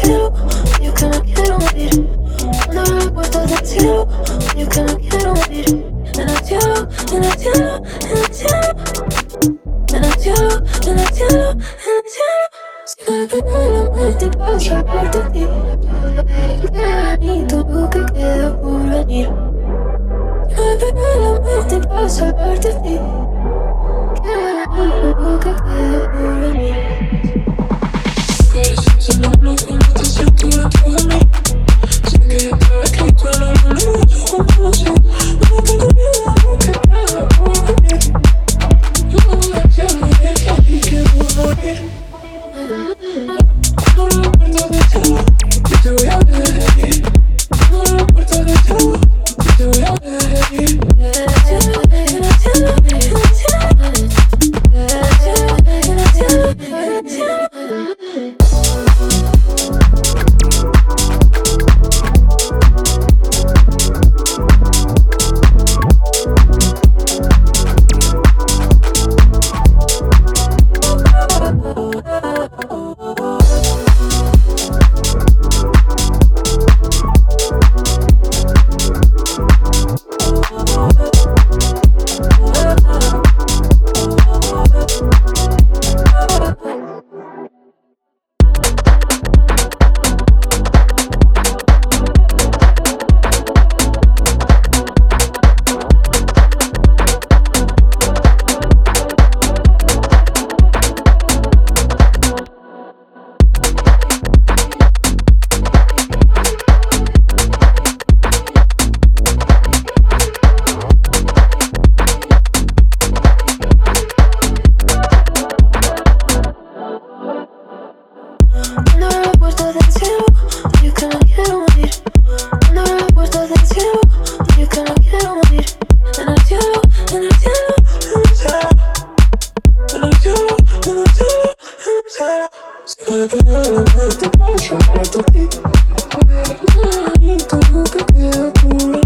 Cielo, yo que me quiero. Cuando la puerta del cielo, yo que me quiero. En el cielo, en el cielo, en el cielo. En el cielo, en el cielo, en el cielo. Si la muerte todo lo que queda por venir. Si la muerte lo que queda por venir. Cuando que me quiero morir. Cuando abro